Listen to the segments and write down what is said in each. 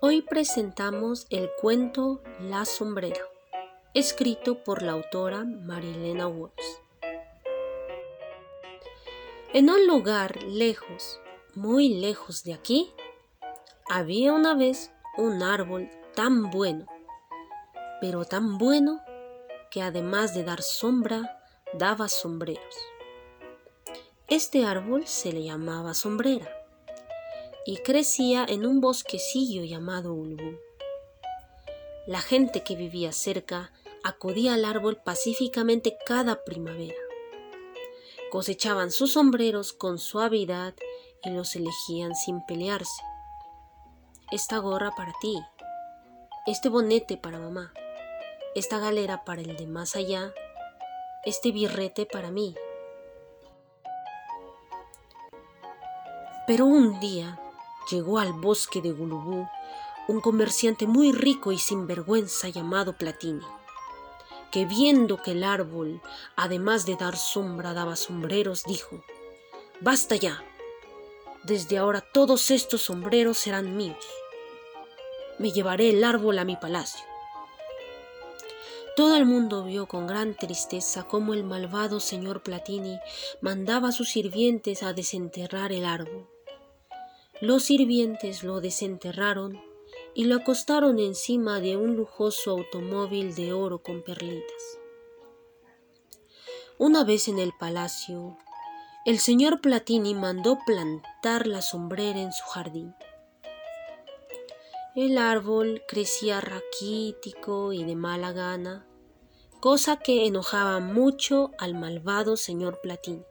Hoy presentamos el cuento La sombrera, escrito por la autora Marilena Wolves. En un lugar lejos, muy lejos de aquí, había una vez un árbol tan bueno, pero tan bueno que además de dar sombra, daba sombreros. Este árbol se le llamaba sombrera y crecía en un bosquecillo llamado Ulbu. La gente que vivía cerca acudía al árbol pacíficamente cada primavera. Cosechaban sus sombreros con suavidad y los elegían sin pelearse. Esta gorra para ti, este bonete para mamá, esta galera para el de más allá, este birrete para mí. Pero un día llegó al bosque de Gulubú un comerciante muy rico y sinvergüenza llamado Platini, que viendo que el árbol, además de dar sombra, daba sombreros, dijo, Basta ya, desde ahora todos estos sombreros serán míos. Me llevaré el árbol a mi palacio. Todo el mundo vio con gran tristeza cómo el malvado señor Platini mandaba a sus sirvientes a desenterrar el árbol. Los sirvientes lo desenterraron y lo acostaron encima de un lujoso automóvil de oro con perlitas. Una vez en el palacio, el señor Platini mandó plantar la sombrera en su jardín. El árbol crecía raquítico y de mala gana, cosa que enojaba mucho al malvado señor Platini.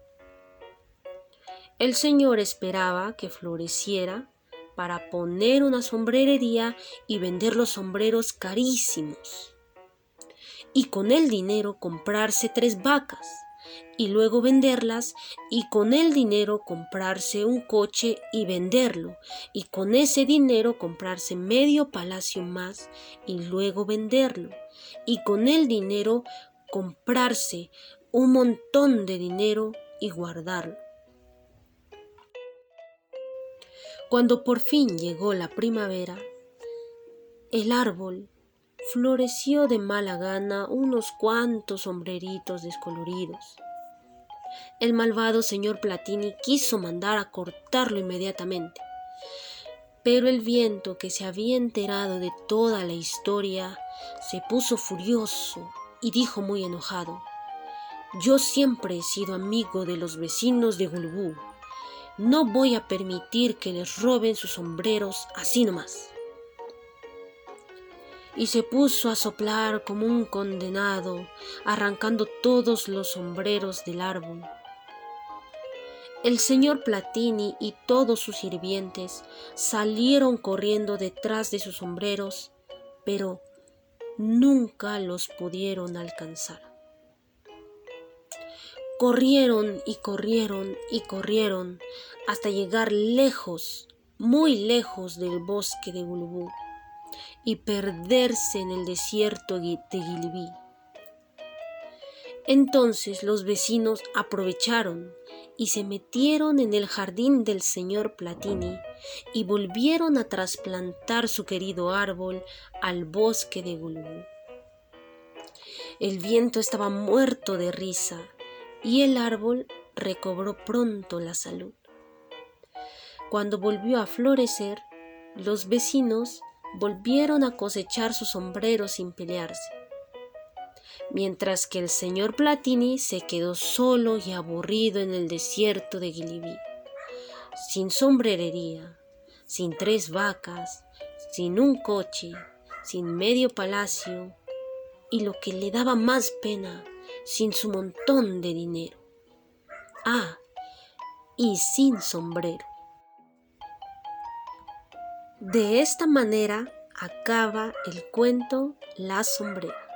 El señor esperaba que floreciera para poner una sombrerería y vender los sombreros carísimos. Y con el dinero comprarse tres vacas y luego venderlas y con el dinero comprarse un coche y venderlo y con ese dinero comprarse medio palacio más y luego venderlo y con el dinero comprarse un montón de dinero y guardarlo. Cuando por fin llegó la primavera, el árbol floreció de mala gana unos cuantos sombreritos descoloridos. El malvado señor Platini quiso mandar a cortarlo inmediatamente, pero el viento, que se había enterado de toda la historia, se puso furioso y dijo muy enojado, Yo siempre he sido amigo de los vecinos de Gulbú no voy a permitir que les roben sus sombreros así nomás. Y se puso a soplar como un condenado, arrancando todos los sombreros del árbol. El señor Platini y todos sus sirvientes salieron corriendo detrás de sus sombreros, pero nunca los pudieron alcanzar. Corrieron y corrieron y corrieron hasta llegar lejos, muy lejos del bosque de Gulubú y perderse en el desierto de Gilibí. Entonces los vecinos aprovecharon y se metieron en el jardín del señor Platini y volvieron a trasplantar su querido árbol al bosque de Gulubú. El viento estaba muerto de risa y el árbol recobró pronto la salud. Cuando volvió a florecer, los vecinos volvieron a cosechar sus sombreros sin pelearse, mientras que el señor Platini se quedó solo y aburrido en el desierto de Gilibí, sin sombrerería, sin tres vacas, sin un coche, sin medio palacio, y lo que le daba más pena, sin su montón de dinero. Ah, y sin sombrero. De esta manera acaba el cuento La sombrera.